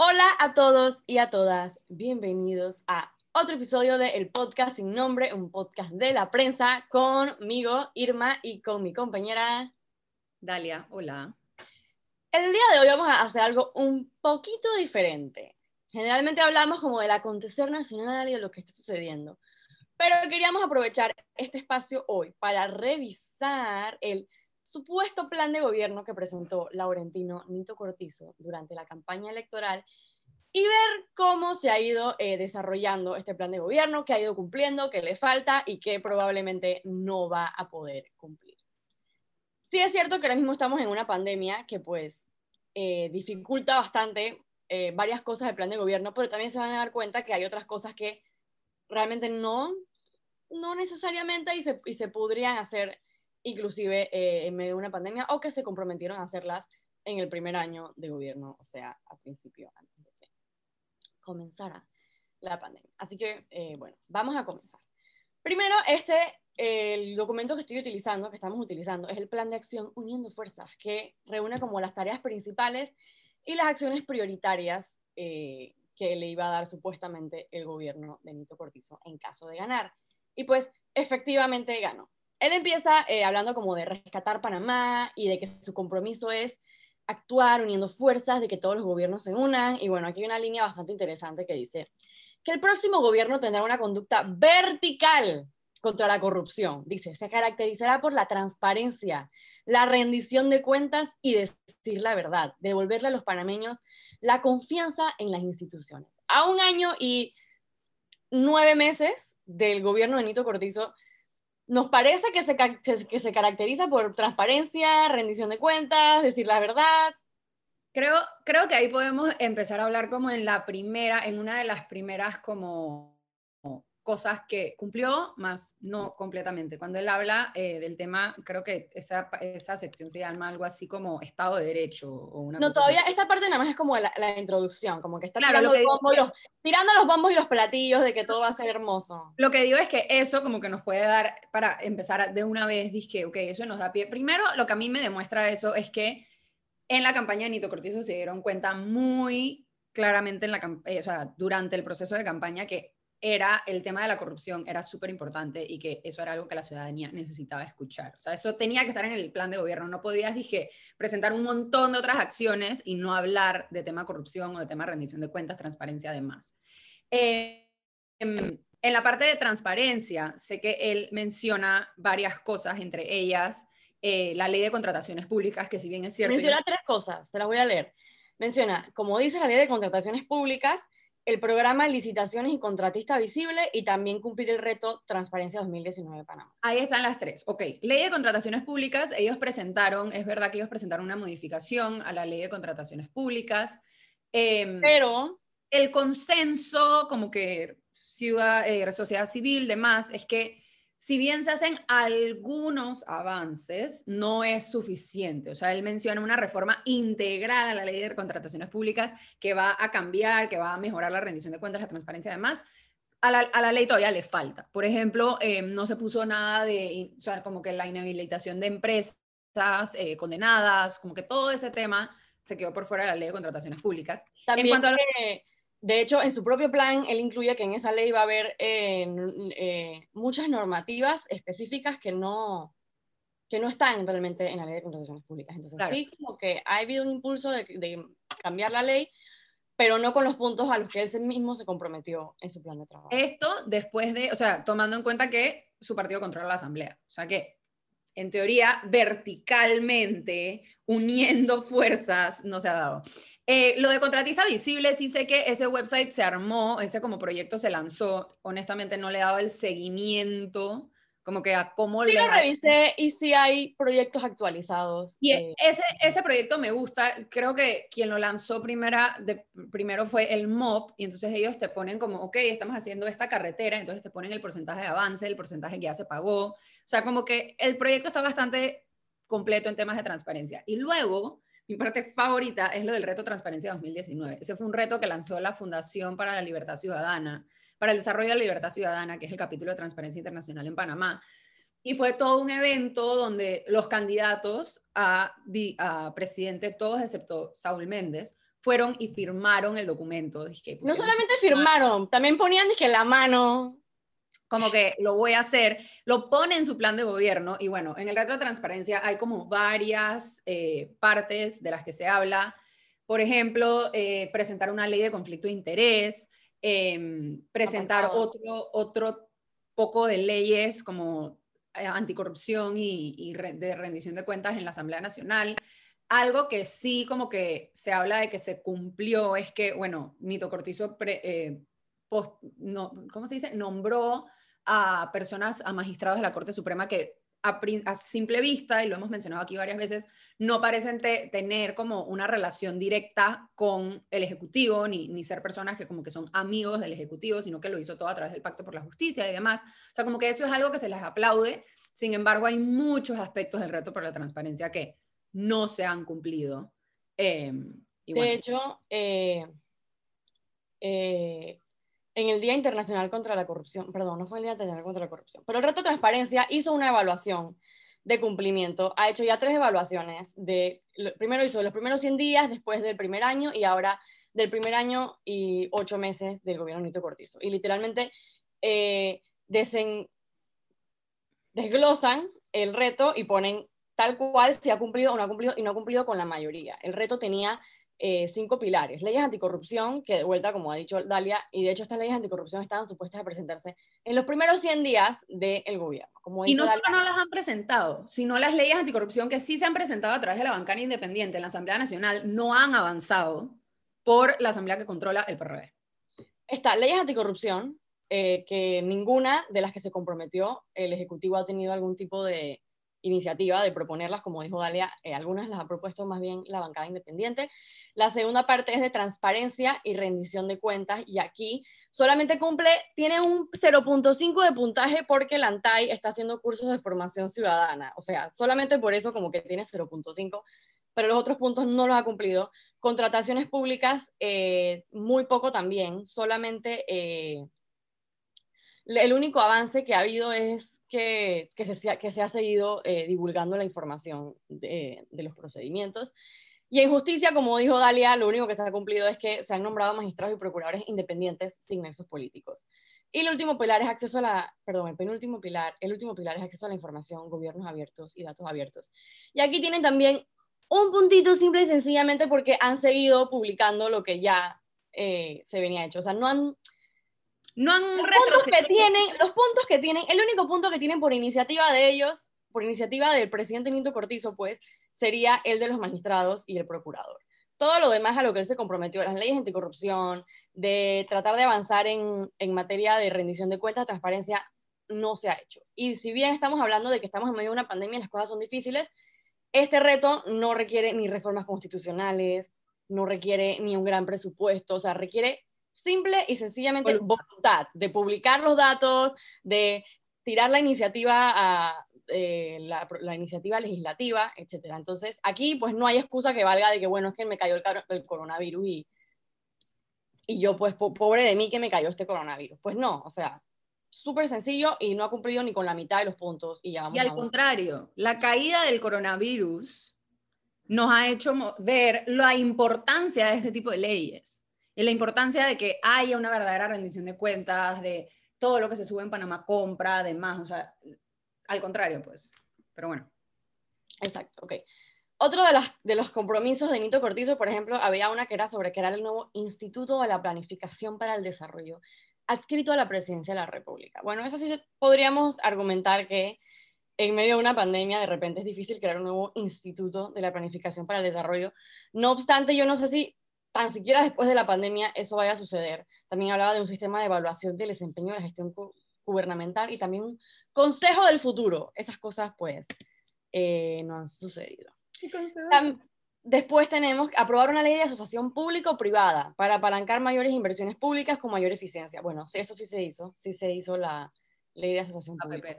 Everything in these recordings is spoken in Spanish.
Hola a todos y a todas, bienvenidos a otro episodio de El Podcast Sin Nombre, un podcast de la prensa conmigo, Irma, y con mi compañera Dalia. Hola. El día de hoy vamos a hacer algo un poquito diferente. Generalmente hablamos como del acontecer nacional y de lo que está sucediendo, pero queríamos aprovechar este espacio hoy para revisar el supuesto plan de gobierno que presentó Laurentino Nito Cortizo durante la campaña electoral y ver cómo se ha ido eh, desarrollando este plan de gobierno, qué ha ido cumpliendo, qué le falta y qué probablemente no va a poder cumplir. Sí es cierto que ahora mismo estamos en una pandemia que pues eh, dificulta bastante eh, varias cosas del plan de gobierno, pero también se van a dar cuenta que hay otras cosas que realmente no, no necesariamente y se, y se podrían hacer inclusive eh, en medio de una pandemia, o que se comprometieron a hacerlas en el primer año de gobierno, o sea, al principio, antes de que comenzara la pandemia. Así que, eh, bueno, vamos a comenzar. Primero, este, el documento que estoy utilizando, que estamos utilizando, es el Plan de Acción Uniendo Fuerzas, que reúne como las tareas principales y las acciones prioritarias eh, que le iba a dar supuestamente el gobierno de Nito Cortizo en caso de ganar. Y pues, efectivamente ganó él empieza eh, hablando como de rescatar Panamá y de que su compromiso es actuar uniendo fuerzas, de que todos los gobiernos se unan. Y bueno, aquí hay una línea bastante interesante que dice que el próximo gobierno tendrá una conducta vertical contra la corrupción. Dice, se caracterizará por la transparencia, la rendición de cuentas y decir la verdad, devolverle a los panameños la confianza en las instituciones. A un año y nueve meses del gobierno de Nito Cortizo, nos parece que se, que se caracteriza por transparencia, rendición de cuentas, decir la verdad. Creo, creo que ahí podemos empezar a hablar como en la primera, en una de las primeras como cosas que cumplió, más no completamente. Cuando él habla eh, del tema, creo que esa, esa sección se llama algo así como Estado de Derecho o una No, todavía esta parte nada más es como la, introducción, como que está tirando, los tirando, los bombos y los platillos de que todo va a ser hermoso. Lo que digo es que eso como que nos puede dar, para empezar de una vez, dije, ok, eso nos da pie. Primero, lo que a mí me demuestra eso es que en la campaña de Nito Cortizo se dieron cuenta muy claramente en la, eh, o sea, durante el proceso de campaña que era el tema de la corrupción, era súper importante y que eso era algo que la ciudadanía necesitaba escuchar. O sea, eso tenía que estar en el plan de gobierno. No podías, dije, presentar un montón de otras acciones y no hablar de tema corrupción o de tema rendición de cuentas, transparencia, además. Eh, en, la parte de transparencia, sé que él menciona varias cosas, entre ellas eh, la ley de contrataciones públicas, que si bien es cierto... Menciona tres cosas, te las voy a leer. Menciona, como dice la ley de contrataciones públicas, el programa Licitaciones y Contratista Visible y también cumplir el reto Transparencia 2019 de Panamá. Ahí están las tres. Ok, ley de contrataciones públicas, ellos presentaron, es verdad que ellos presentaron una modificación a la ley de contrataciones públicas. Em, Pero el consenso, como que ciudad, eh, sociedad civil, demás, es que si bien se hacen algunos avances, no es suficiente. O sea, él menciona una reforma integral a la ley de contrataciones públicas que va a cambiar, que va a mejorar la rendición de cuentas, la transparencia, además. A la, a la ley todavía le falta. Por ejemplo, eh, no se puso nada de, o sea, como que la inhabilitación de empresas eh, condenadas, como que todo ese tema se quedó por fuera de la ley de contrataciones públicas. También en cuanto a de hecho, en su propio plan, él incluye que en esa ley va a haber eh, eh, muchas normativas específicas que no, que no están realmente en la ley de contrataciones públicas. Entonces, sí, como que ha habido un impulso de, cambiar la ley, pero no con los puntos a los que él mismo se comprometió en su plan de trabajo. Esto después de, o sea, tomando en cuenta que su partido controla la Asamblea. O sea que, en teoría, verticalmente, uniendo fuerzas, no se ha dado. Eh, lo de contratista visible, sí sé que ese website se armó, ese como proyecto se lanzó. Honestamente no le he dado el seguimiento, como que a cómo sí le... lo revisé y sí hay proyectos actualizados. Y eh. ese, ese proyecto me gusta. Creo que quien lo lanzó primera, de, primero fue el MOP y entonces ellos te ponen como, ok, estamos haciendo esta carretera, entonces te ponen el porcentaje de avance, el porcentaje que ya se pagó. O sea, como que el proyecto está bastante completo en temas de transparencia. Y luego mi parte favorita es lo del reto Transparencia 2019. Ese fue un reto que lanzó la Fundación para la Libertad Ciudadana, para el desarrollo de la libertad ciudadana, que es el capítulo de Transparencia Internacional en Panamá. Y fue todo un evento donde los candidatos a, a presidente, todos excepto Saúl Méndez, fueron y firmaron el documento. no solamente firmaron, también ponían que la mano. Como que lo voy a hacer, lo pone en su plan de gobierno y bueno, en el reto de transparencia hay como varias eh, partes de las que se habla. Por ejemplo, eh, presentar una ley de conflicto de interés, em, presentar otro, otro poco de leyes como eh, anticorrupción y, de rendición de cuentas en la Asamblea Nacional. Algo que sí como que se habla de que se cumplió es que, bueno, Nito Cortizo, eh, no, ¿cómo se dice? Nombró a personas, a magistrados de la Corte Suprema que a, simple vista, y lo hemos mencionado aquí varias veces, no parecen tener como una relación directa con el Ejecutivo, ni, ni ser personas que como que son amigos del Ejecutivo, sino que lo hizo todo a través del Pacto por la Justicia y demás. O sea, como que eso es algo que se les aplaude. Sin embargo, hay muchos aspectos del reto por la transparencia que no se han cumplido. Em, de hecho, eh, eh, en el Día Internacional contra la Corrupción, perdón, no fue el Día Internacional contra la Corrupción, pero el Reto Transparencia hizo una evaluación de cumplimiento, ha hecho ya tres evaluaciones, de, primero hizo los primeros 100 días, después del primer año y ahora del primer año y ocho meses del gobierno Nito Cortizo. Y literalmente eh, desglosan el reto y ponen tal cual si ha cumplido o no ha cumplido y no ha cumplido con la mayoría. El reto tenía eh, cinco pilares. Leyes anticorrupción, que de vuelta, como ha dicho Dalia, y de hecho estas leyes anticorrupción estaban supuestas a presentarse en los primeros 100 días del gobierno. Como y no solo no las han presentado, sino las leyes anticorrupción que sí se han presentado a través de la bancaria independiente en la Asamblea Nacional no han avanzado por la Asamblea que controla el PRD. Está leyes anticorrupción, eh, que ninguna de las que se comprometió el Ejecutivo ha tenido algún tipo de, iniciativa de proponerlas, como dijo Dalia, eh, algunas las ha propuesto más bien la bancada independiente. La segunda parte es de transparencia y rendición de cuentas, y aquí solamente cumple, tiene un 0.5 de puntaje porque la ANTAI está haciendo cursos de formación ciudadana, o sea, solamente por eso como que tiene 0.5, pero los otros puntos no los ha cumplido. Contrataciones públicas, eh, muy poco también, solamente... Eh, el único avance que ha habido es que, que, se, que se ha seguido eh, divulgando la información de, los procedimientos. Y en justicia, como dijo Dalia, lo único que se ha cumplido es que se han nombrado magistrados y procuradores independientes sin nexos políticos. Y el último pilar es acceso a la, perdón, el penúltimo pilar, el último pilar es acceso a la información, gobiernos abiertos y datos abiertos. Y aquí tienen también un puntito simple y sencillamente porque han seguido publicando lo que ya eh, se venía hecho. O sea, no han, no han los puntos que tienen, los puntos que tienen, el único punto que tienen por iniciativa de ellos, por iniciativa del presidente Nito Cortizo, pues, sería el de los magistrados y el procurador. Todo lo demás a lo que él se comprometió, las leyes anticorrupción, de tratar de avanzar en, en materia de rendición de cuentas, transparencia, no se ha hecho. Y si bien estamos hablando de que estamos en medio de una pandemia y las cosas son difíciles, este reto no requiere ni reformas constitucionales, no requiere ni un gran presupuesto, o sea, requiere simple y sencillamente voluntad de publicar los datos, de tirar la iniciativa a, eh, la, iniciativa legislativa, etcétera. Entonces, aquí pues no hay excusa que valga de que, bueno, es que me cayó el, coronavirus y, y yo pues pobre de mí que me cayó este coronavirus. Pues no, o sea, súper sencillo y no ha cumplido ni con la mitad de los puntos y ya vamos Y al contrario, la caída del coronavirus nos ha hecho ver la importancia de este tipo de leyes y la importancia de que haya una verdadera rendición de cuentas, de todo lo que se sube en Panamá compra, además, o sea, al contrario, pues. Pero bueno. Exacto, ok. Otro de los, de los compromisos de Nito Cortizo, por ejemplo, había una que era sobre crear el nuevo Instituto de la Planificación para el Desarrollo, adscrito a la Presidencia de la República. Bueno, eso sí podríamos argumentar que en medio de una pandemia de repente es difícil crear un nuevo Instituto de la Planificación para el Desarrollo. No obstante, yo no sé si tan siquiera después de la pandemia eso vaya a suceder. También hablaba de un sistema de evaluación del desempeño de la gestión gubernamental y también un consejo del futuro. Esas cosas, pues, eh, no han sucedido. Después tenemos aprobar una ley de asociación público-privada para apalancar mayores inversiones públicas con mayor eficiencia. Bueno, sí, esto sí se hizo, sí se hizo la ley de asociación pública.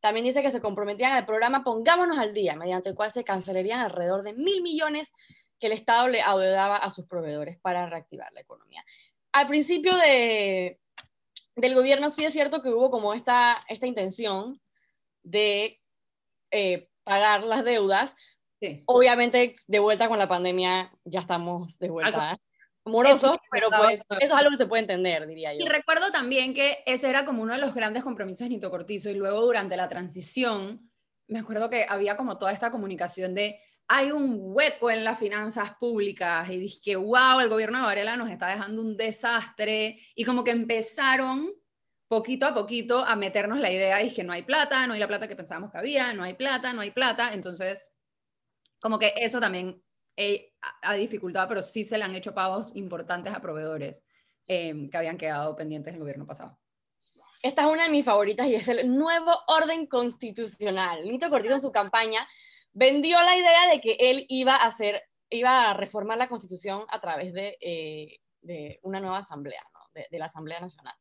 También dice que se comprometían al programa Pongámonos al Día, mediante el cual se cancelarían alrededor de mil millones que el Estado le adeudaba a sus proveedores para reactivar la economía. Al principio de, del gobierno sí es cierto que hubo como esta, esta intención de eh, pagar las deudas, Sí. Obviamente, de vuelta con la pandemia, ya estamos de vuelta morosos, pero pues eso es algo que se puede entender, diría yo. Y recuerdo también que ese era como uno de los grandes compromisos de Nito Cortizo y luego durante la transición, me acuerdo que había como toda esta comunicación de hay un hueco en las finanzas públicas y dije, que wow, el gobierno de Varela nos está dejando un desastre y como que empezaron poquito a poquito a meternos la idea y que no hay plata, no hay la plata que pensábamos que había, no hay plata, no hay plata, entonces como que eso también eh, ha dificultado, pero sí se le han hecho pagos importantes a proveedores em, que habían quedado pendientes del gobierno pasado. Esta es una de mis favoritas y es el nuevo orden constitucional. Nito Cortizo en su campaña vendió la idea de que él iba a hacer, iba a reformar la constitución a través de, eh, una nueva asamblea, de la Asamblea Nacional.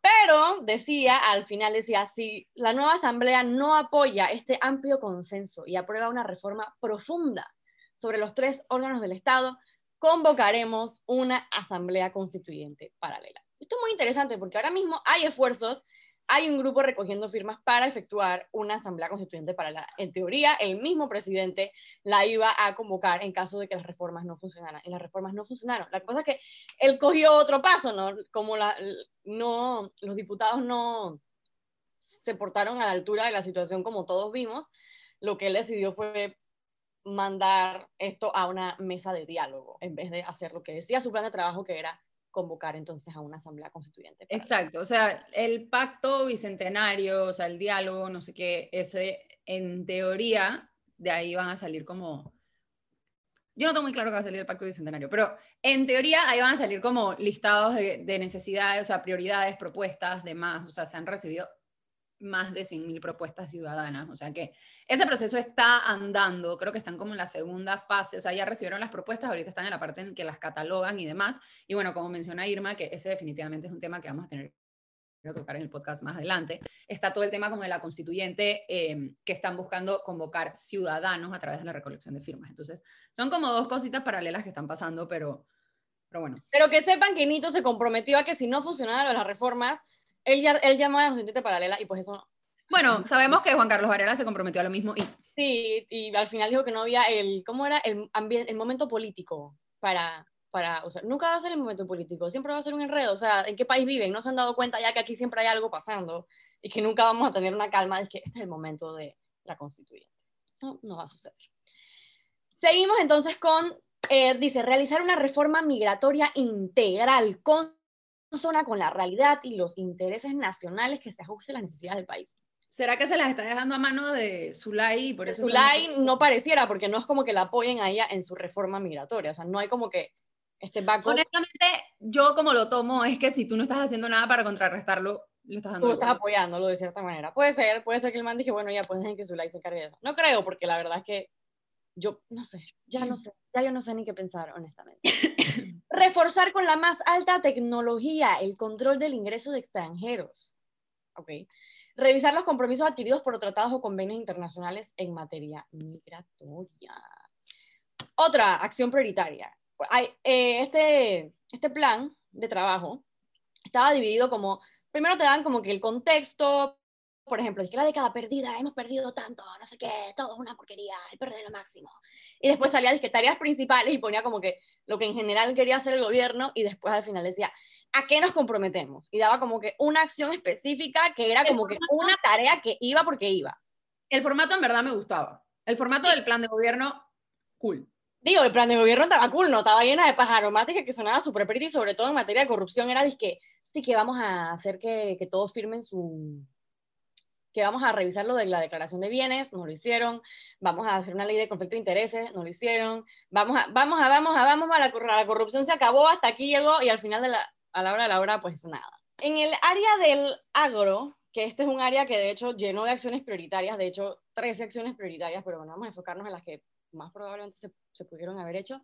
Pero decía, al final decía, si la nueva asamblea no apoya este amplio consenso y aprueba una reforma profunda sobre los tres órganos del Estado, convocaremos una asamblea constituyente paralela. Esto es muy interesante porque ahora mismo hay esfuerzos hay un grupo recogiendo firmas para efectuar una asamblea constituyente para la, en teoría, el mismo presidente la iba a convocar en caso de que las reformas no funcionaran. Y las reformas no funcionaron. La cosa es que él cogió otro paso, ¿no? Como la, no, los diputados no se portaron a la altura de la situación como todos vimos, lo que él decidió fue mandar esto a una mesa de diálogo, en vez de hacer lo que decía su plan de trabajo, que era convocar entonces a una asamblea constituyente. Exacto, o sea, el pacto bicentenario, o sea, el diálogo, no sé qué, ese, en teoría, de ahí van a salir como... Yo no tengo muy claro que va a salir el pacto bicentenario, pero en teoría ahí van a salir como listados de, de necesidades, o sea, prioridades, propuestas, demás, o sea, se han recibido más de 100.000 propuestas ciudadanas. O sea que ese proceso está andando, creo que están como en la segunda fase, o sea, ya recibieron las propuestas, ahorita están en la parte en que las catalogan y demás. Y bueno, como menciona Irma, que ese definitivamente es un tema que vamos a tener que tocar en el podcast más adelante, está todo el tema como de la constituyente em, que están buscando convocar ciudadanos a través de la recolección de firmas. Entonces, son como dos cositas paralelas que están pasando, pero, pero bueno. Pero que sepan que Nito se comprometió a que si no funcionaban las reformas, él, ya, él llamó a la constituyente paralela y pues eso... Bueno, sabemos que Juan Carlos Varela se comprometió a lo mismo y... Sí, y al final dijo que no había el, ¿cómo era? El, el momento político para, para, o sea, nunca va a ser el momento político, siempre va a ser un enredo, o sea, ¿en qué país viven? No se han dado cuenta ya que aquí siempre hay algo pasando y que nunca vamos a tener una calma, es que este es el momento de la constituyente. No, no va a suceder. Seguimos entonces con, eh, dice, realizar una reforma migratoria integral con zona con la realidad y los intereses nacionales que se ajusten a las necesidades del país. ¿Será que se las está dejando a mano de Zulay por eso Zulay no pareciera, porque no es como que la apoyen a ella en su reforma migratoria, o sea, no hay como que este backup. Honestamente, yo como lo tomo es que si tú no estás haciendo nada para contrarrestarlo, le estás dando. Tú estás apoyándolo de cierta manera. Puede ser, puede ser que el man dije, bueno, ya pueden que Zulay se encargue de eso. No creo, porque la verdad es que yo no sé, ya no sé, ya yo no sé ni qué pensar, honestamente. Reforzar con la más alta tecnología el control del ingreso de extranjeros. Revisar los compromisos adquiridos por tratados o convenios internacionales en materia migratoria. Otra acción prioritaria. Eh, este, este plan de trabajo estaba dividido como, primero te dan como que el contexto, por ejemplo, es que la década perdida, hemos perdido tanto, no sé qué, todo es una porquería, el perder lo máximo. Y después salía que tareas principales y ponía como que lo que en general quería hacer el gobierno y después al final decía, ¿a qué nos comprometemos? Y daba como que una acción específica que era como que una tarea que iba porque iba. El formato en verdad me gustaba. El formato del plan de gobierno, cool. Digo, el plan de gobierno estaba cool, no estaba llena de pajaromáticas que sonaba súper pretty y sobre todo en materia de corrupción era de que sí que vamos a hacer que, que todos firmen su, que vamos a revisar lo de la declaración de bienes, no lo hicieron, vamos a hacer una ley de conflicto de intereses, no lo hicieron, vamos a, vamos a, vamos a, vamos a, la, la corrupción se acabó, hasta aquí llegó y al final de la, a la hora de la hora, pues nada. En el área del agro, que este es un área que de hecho llenó de acciones prioritarias, de hecho 13 acciones prioritarias, pero bueno, vamos a enfocarnos en las que más probablemente se, se pudieron haber hecho.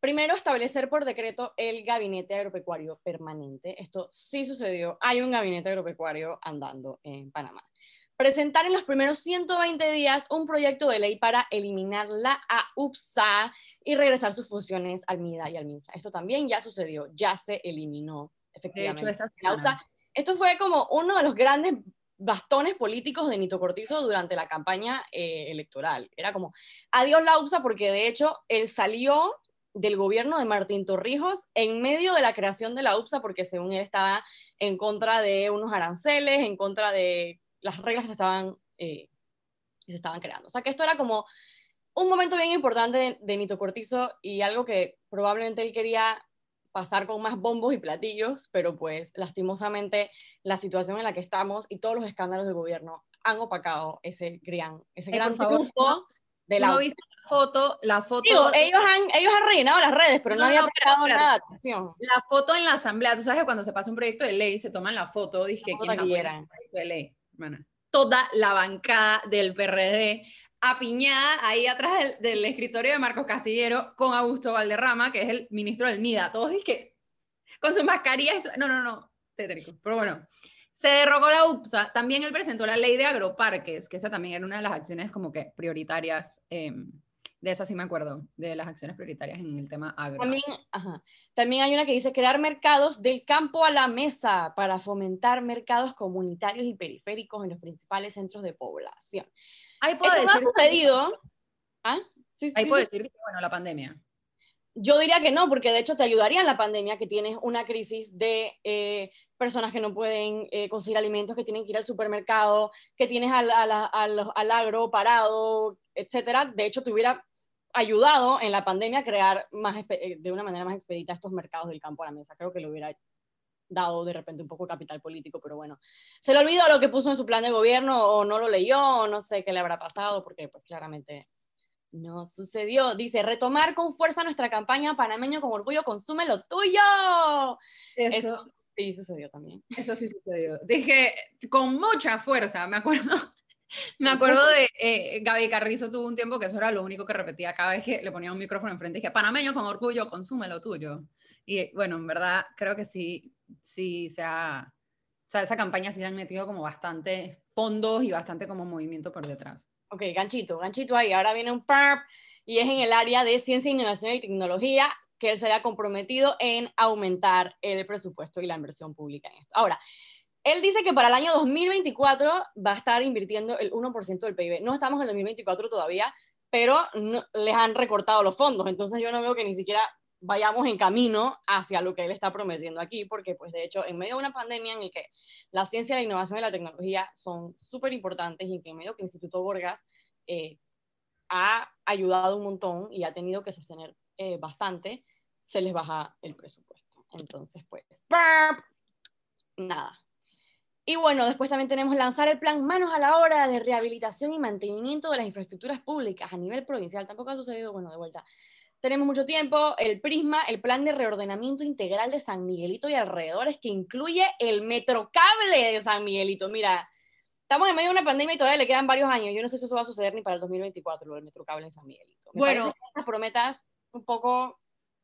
Primero, establecer por decreto el gabinete agropecuario permanente. Esto sí sucedió. Hay un gabinete agropecuario andando en Panamá presentar en los primeros 120 días un proyecto de ley para eliminar la AUPSA y regresar sus funciones al MIDA y al MINSA. Esto también ya sucedió, ya se eliminó efectivamente. De hecho, esta Esto fue como uno de los grandes bastones políticos de Nito Cortizo durante la campaña eh, electoral. Era como, adiós la UPSA, porque de hecho él salió del gobierno de Martín Torrijos en medio de la creación de la UPSA, porque según él estaba en contra de unos aranceles, en contra de las reglas que se estaban, eh, que se estaban creando. O sea que esto era como un momento bien importante de, Nito Cortizo y algo que probablemente él quería pasar con más bombos y platillos, pero pues lastimosamente la situación en la que estamos y todos los escándalos del gobierno han opacado ese gran, ese gran triunfo de la... ¿No viste la foto? La foto... ellos, han, ellos han rellenado las redes, pero no, había prestado nada de atención. La foto en la asamblea, tú sabes que cuando se pasa un proyecto de ley, se toman la foto, dije, ¿quién proyecto de ley? Toda la bancada del PRD apiñada ahí atrás del, escritorio de Marcos Castillero con Augusto Valderrama, que es el ministro del MIDA. Todos dije, con su mascarilla. No, no, no, tétrico. Pero bueno, se derrogó la UPSA. También él presentó la ley de agroparques, que esa también era una de las acciones como que prioritarias. Em, de esa sí me acuerdo, de las acciones prioritarias en el tema agro. También, ajá, también hay una que dice crear mercados del campo a la mesa para fomentar mercados comunitarios y periféricos en los principales centros de población. Ahí puedo decir. No ha sucedido. ¿Ah? Sí, Ahí puedo decir que, bueno, la pandemia. Yo diría que no, porque de hecho te ayudaría en la pandemia que tienes una crisis de eh, personas que no pueden eh, conseguir alimentos, que tienen que ir al supermercado, que tienes al, al, al, agro parado, etcétera. De hecho, te hubiera ayudado en la pandemia a crear más, eh, de una manera más expedita estos mercados del campo a la mesa. Creo que lo hubiera dado de repente un poco de capital político, pero bueno, se le olvidó lo que puso en su plan de gobierno o no lo leyó, o no sé qué le habrá pasado, porque pues claramente no sucedió. Dice, retomar con fuerza nuestra campaña panameño con orgullo, consume lo tuyo. Eso, sí sucedió también. Eso sí sucedió. Dije, con mucha fuerza, me acuerdo. Me acuerdo de eh, Gaby Carrizo tuvo un tiempo que eso era lo único que repetía cada vez que le ponía un micrófono enfrente. Dije, panameño con orgullo, consume lo tuyo. Y bueno, en verdad creo que sí, sí se ha, o sea, esa campaña sí han metido como bastante fondos y bastante como movimiento por detrás. Ok, ganchito, ganchito ahí. Ahora viene un PARP y es en el área de ciencia, innovación y tecnología que él se ha comprometido en aumentar el presupuesto y la inversión pública en esto. Ahora, él dice que para el año 2024 va a estar invirtiendo el 1% del PIB. No estamos en el 2024 todavía, pero les han recortado los fondos, entonces yo no veo que ni siquiera vayamos en camino hacia lo que él está prometiendo aquí, porque pues de hecho en medio de una pandemia en la que la ciencia, la innovación y la tecnología son súper importantes y que en medio que el Instituto Borgas eh, ha ayudado un montón y ha tenido que sostener eh, bastante, se les baja el presupuesto. Entonces pues, nada. Y bueno, después también tenemos lanzar el plan Manos a la Obra de rehabilitación y mantenimiento de las infraestructuras públicas a nivel provincial. Tampoco ha sucedido, bueno, de vuelta tenemos mucho tiempo, el PRISMA, el plan de reordenamiento integral de San Miguelito y alrededores, que incluye el metrocable de San Miguelito. Mira, estamos en medio de una pandemia y todavía le quedan varios años. Yo no sé si eso va a suceder ni para el 2024, lo del metrocable en San Miguelito. bueno, estas prometas un poco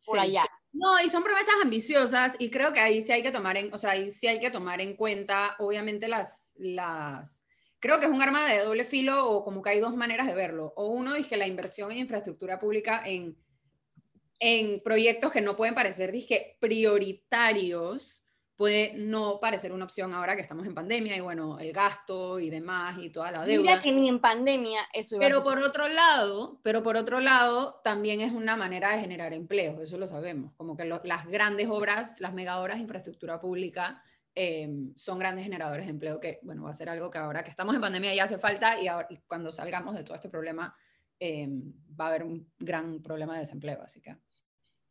por allá. No, y son promesas ambiciosas y creo que ahí sí hay que tomar en, o sea, ahí sí hay que tomar en cuenta, obviamente, las, las, creo que es un arma de doble filo o como que hay dos maneras de verlo. O uno es que la inversión en infraestructura pública en en proyectos que no pueden parecer dije, prioritarios, puede no parecer una opción ahora que estamos en pandemia y bueno, el gasto y demás y toda la deuda. Mira que ni en pandemia eso iba Pero por otro lado, pero por otro lado, también es una manera de generar empleo, eso lo sabemos, como que las grandes obras, las mega obras de infraestructura pública em, son grandes generadores de empleo que, bueno, va a ser algo que ahora que estamos en pandemia ya hace falta y, ahora, y cuando salgamos de todo este problema em, va a haber un gran problema de desempleo, así que...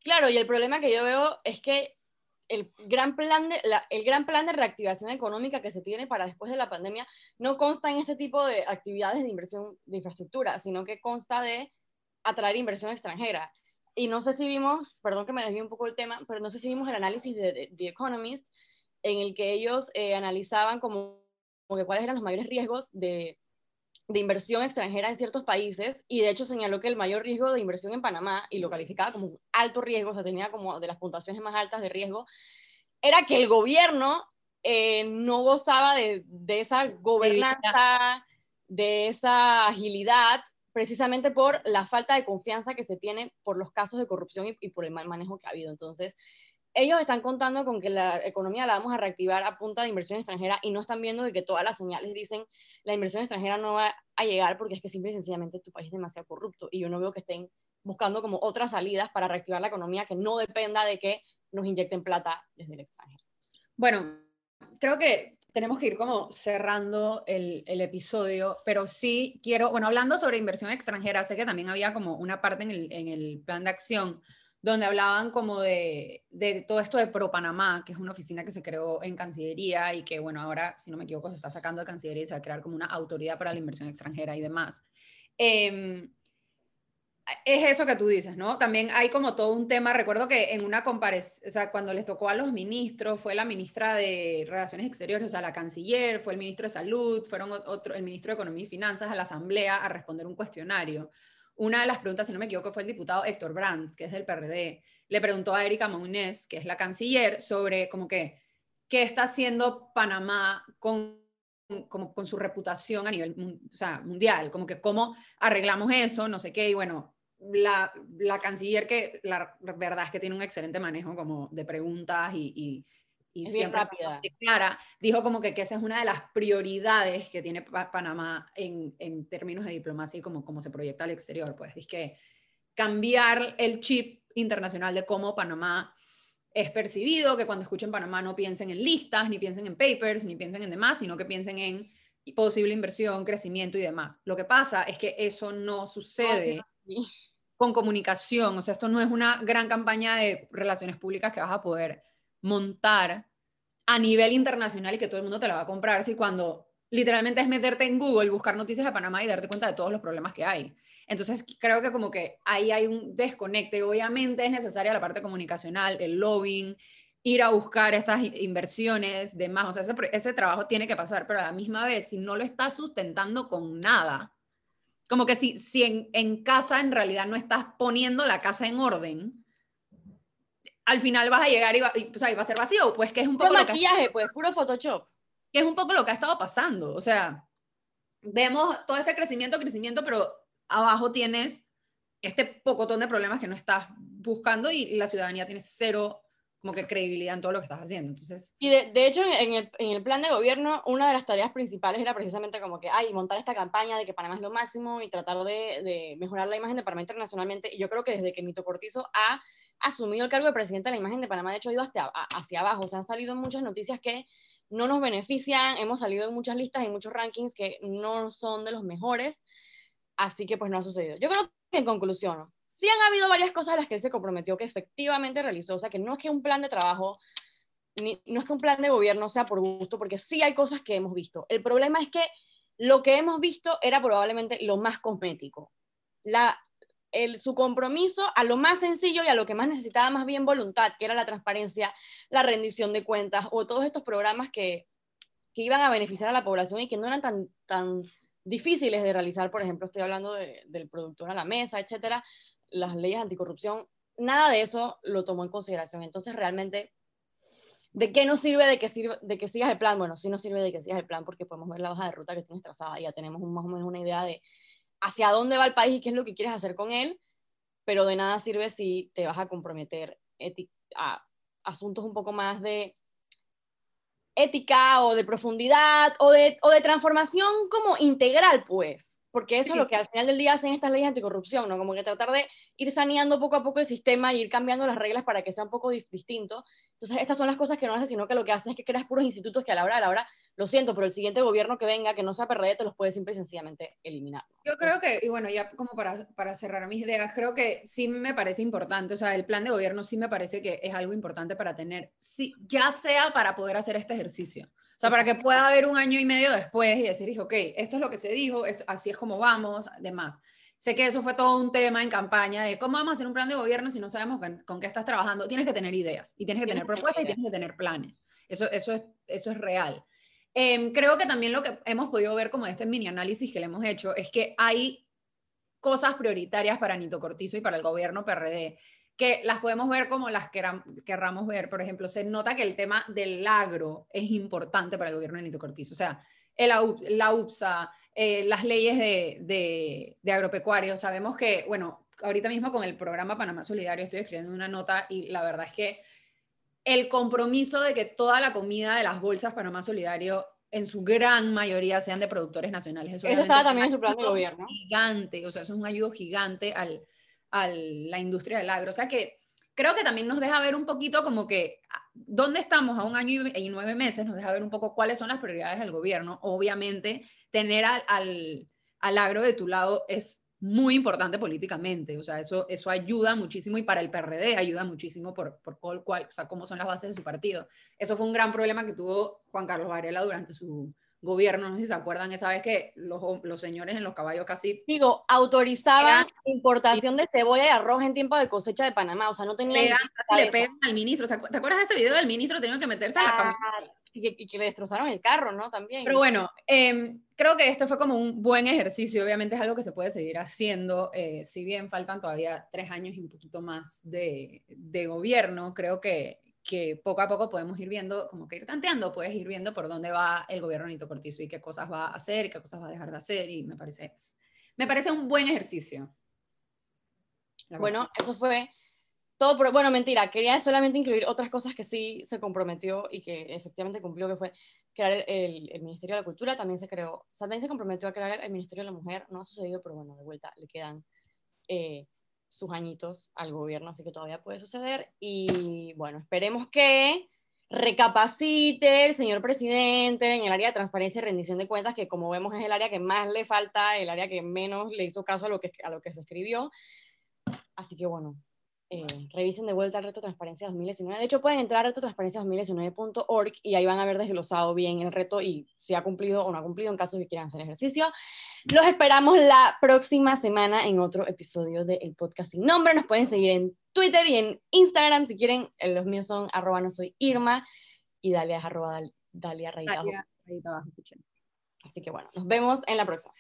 Claro, y el problema que yo veo es que el gran, plan de, el gran plan de reactivación económica que se tiene para después de la pandemia no consta en este tipo de actividades de inversión de infraestructura, sino que consta de atraer inversión extranjera. Y no sé si vimos, perdón que me desvíe un poco el tema, pero no sé si vimos el análisis de, The Economist, en el que ellos eh, analizaban como, como que cuáles eran los mayores riesgos de, de inversión extranjera en ciertos países y de hecho señaló que el mayor riesgo de inversión en Panamá, y lo calificaba como un alto riesgo, o sea, tenía como de las puntuaciones más altas de riesgo, era que el gobierno eh, no gozaba de, de, esa gobernanza, de esa agilidad, precisamente por la falta de confianza que se tiene por los casos de corrupción y, y por el mal manejo que ha habido. Entonces, ellos están contando con que la economía la vamos a reactivar a punta de inversión extranjera y no están viendo de que todas las señales dicen la inversión extranjera no va a llegar porque es que simple y sencillamente tu país es demasiado corrupto y yo no veo que estén buscando como otras salidas para reactivar la economía que no dependa de que nos inyecten plata desde el extranjero. Bueno, creo que tenemos que ir como cerrando el, el, episodio, pero sí quiero, bueno, hablando sobre inversión extranjera, sé que también había como una parte en el, en el plan de acción donde hablaban como de, de, todo esto de Pro Panamá, que es una oficina que se creó en Cancillería y que, bueno, ahora, si no me equivoco, se está sacando de Cancillería y se va a crear como una autoridad para la inversión extranjera y demás. Eh, es eso que tú dices, ¿no? También hay como todo un tema, recuerdo que en una comparecencia, o sea, cuando les tocó a los ministros, fue la ministra de Relaciones Exteriores, o sea, la canciller, fue el ministro de Salud, fueron otro, el ministro de Economía y Finanzas a la Asamblea a responder un cuestionario. Una de las preguntas, si no me equivoco, fue el diputado Héctor Brands, que es del PRD, le preguntó a Erika Mounés, que es la canciller, sobre como que, ¿qué está haciendo Panamá con como con su reputación a nivel mundial, como que cómo arreglamos eso, no sé qué, y bueno, la, la, canciller que la, verdad es que tiene un excelente manejo como de preguntas y, y siempre rápida. clara, dijo como que, que, esa es una de las prioridades que tiene Panamá en, en, términos de diplomacia y como, como se proyecta al exterior. Pues es que cambiar el chip internacional de cómo Panamá es percibido, que cuando escuchen Panamá no piensen en listas, ni piensen en papers, ni piensen en demás, sino que piensen en posible inversión, crecimiento y demás. Lo que pasa es que eso no sucede con comunicación. O sea, esto no es una gran campaña de relaciones públicas que vas a poder montar a nivel internacional y que todo el mundo te la va a comprar si cuando literalmente es meterte en Google, buscar noticias de Panamá y darte cuenta de todos los problemas que hay. Entonces, creo que como que ahí hay un desconecte. Obviamente es necesaria la parte comunicacional, el lobbying, ir a buscar estas inversiones, demás. O sea, ese, trabajo tiene que pasar, pero a la misma vez, si no lo estás sustentando con nada, como que si, si en, casa en realidad no estás poniendo la casa en orden, al final vas a llegar y va, y, o sea, y va a ser vacío, pues que es un poco... Puro maquillaje, pues, puro Photoshop. Que es un poco lo que ha estado pasando, o sea, vemos todo este crecimiento, crecimiento, pero abajo tienes este pocotón de problemas que no estás buscando y la ciudadanía tiene cero como que credibilidad en todo lo que estás haciendo. Entonces... Y de, de hecho, en el, en el, plan de gobierno, una de las tareas principales era precisamente como que, ay, montar esta campaña de que Panamá es lo máximo y tratar de, de mejorar la imagen de Panamá internacionalmente. Y yo creo que desde que Mito Cortizo ha asumido el cargo de presidente, la imagen de Panamá, de hecho, ha ido hasta, hacia abajo. O sea, han salido muchas noticias que no nos benefician, hemos salido en muchas listas y muchos rankings que no son de los mejores. Así que pues no ha sucedido. Yo creo que en conclusión, sí han habido varias cosas a las que él se comprometió que efectivamente realizó, o sea, que no es que un plan de trabajo, ni, no es que un plan de gobierno sea por gusto, porque sí hay cosas que hemos visto. El problema es que lo que hemos visto era probablemente lo más cosmético. La, el, su compromiso a lo más sencillo y a lo que más necesitaba más bien voluntad, que era la transparencia, la rendición de cuentas o todos estos programas que, que iban a beneficiar a la población y que no eran tan, tan difíciles de realizar, por ejemplo, estoy hablando de, del productor a la mesa, etcétera, las leyes anticorrupción, nada de eso lo tomó en consideración. Entonces, realmente, ¿de qué nos sirve de que, sirve, de que sigas el plan? Bueno, sí nos sirve de que sigas el plan porque podemos ver la hoja de ruta que tienes trazada y ya tenemos más o menos una idea de hacia dónde va el país y qué es lo que quieres hacer con él, pero de nada sirve si te vas a comprometer a asuntos un poco más de ética o de profundidad o de, o de transformación como integral, pues porque eso es lo que al final del día hacen estas leyes anticorrupción, ¿no? Como que tratar de ir saneando poco a poco el sistema y ir cambiando las reglas para que sea un poco distinto. Entonces, estas son las cosas que no hace, sino que lo que hace es que creas puros institutos que a la hora de la hora, lo siento, pero el siguiente gobierno que venga, que no sea PRD, te los puede simple y sencillamente eliminar. Yo creo que, y bueno, ya como para, para cerrar mis ideas, creo que sí me parece importante, o sea, el plan de gobierno sí me parece que es algo importante para tener, sí, ya sea para poder hacer este ejercicio. O sea, para que pueda haber un año y medio después y decir, ok, esto es lo que se dijo, esto, así es como vamos, demás. Sé que eso fue todo un tema en campaña de cómo vamos a hacer un plan de gobierno si no sabemos con, qué estás trabajando. Tienes que tener ideas y tienes que tener propuestas y tienes que tener planes. Eso, eso, es, eso es real. Em, creo que también lo que hemos podido ver como este mini análisis que le hemos hecho es que hay cosas prioritarias para Nito Cortizo y para el gobierno PRD que las podemos ver como las querramos ver. Por ejemplo, se nota que el tema del agro es importante para el gobierno de Nito Cortizo. O sea, el, la UPSA, eh, las leyes de, de, de agropecuarios. Sabemos que, bueno, ahorita mismo con el programa Panamá Solidario estoy escribiendo una nota y la verdad es que el compromiso de que toda la comida de las bolsas Panamá Solidario en su gran mayoría sean de productores nacionales. Eso, estaba también en su plan de gobierno. Gigante, o sea, eso es un ayudo gigante al, a la industria del agro. O sea que creo que también nos deja ver un poquito como que ah, dónde estamos a un año y nueve meses, nos deja ver un poco cuáles son las prioridades del gobierno. Obviamente, tener al, al, al agro de tu lado es muy importante políticamente, o sea, eso, eso ayuda muchísimo y para el PRD ayuda muchísimo por, por cual, o sea, cómo son las bases de su partido. Eso fue un gran problema que tuvo Juan Carlos Varela durante su gobierno, no sé si se acuerdan esa vez que los, los señores en los caballos casi... Digo, autorizaban importación de cebolla y arroz en tiempo de cosecha de Panamá, o sea, no tenían... casi le pegan al ministro, o sea, ¿te acuerdas de ese video del ministro teniendo que meterse a la cama? y que, le destrozaron el carro, ¿no? También. Pero bueno, em, creo que este fue como un buen ejercicio, obviamente es algo que se puede seguir haciendo, eh, si bien faltan todavía tres años y un poquito más de, de gobierno, creo que, que poco a poco podemos ir viendo, como que ir tanteando, puedes ir viendo por dónde va el gobierno Nito Cortizo y qué cosas va a hacer y qué cosas va a dejar de hacer y me parece, me parece un buen ejercicio. Bueno, eso fue todo, bueno, mentira, quería solamente incluir otras cosas que sí se comprometió y que efectivamente cumplió, que fue crear el, el, Ministerio de la Cultura, también se creó, también se comprometió a crear el Ministerio de la Mujer, no ha sucedido, pero bueno, de vuelta le quedan eh, sus añitos al gobierno, así que todavía puede suceder, y bueno, esperemos que recapacite el señor presidente en el área de transparencia y rendición de cuentas, que como vemos es el área que más le falta, el área que menos le hizo caso a lo que, a lo que se escribió, así que bueno, eh, revisen de vuelta el reto Transparencia 2019. De hecho, pueden entrar a retotransparencia2019.org y ahí van a ver desglosado bien el reto y si ha cumplido o no ha cumplido en caso de que quieran hacer ejercicio. Los esperamos la próxima semana en otro episodio del podcast sin nombre. Nos pueden seguir en Twitter y en Instagram si quieren. Eh, los míos son arroba no soy Irma y Dalia es arroba Dalia, Dalia Así que bueno, nos vemos en la próxima.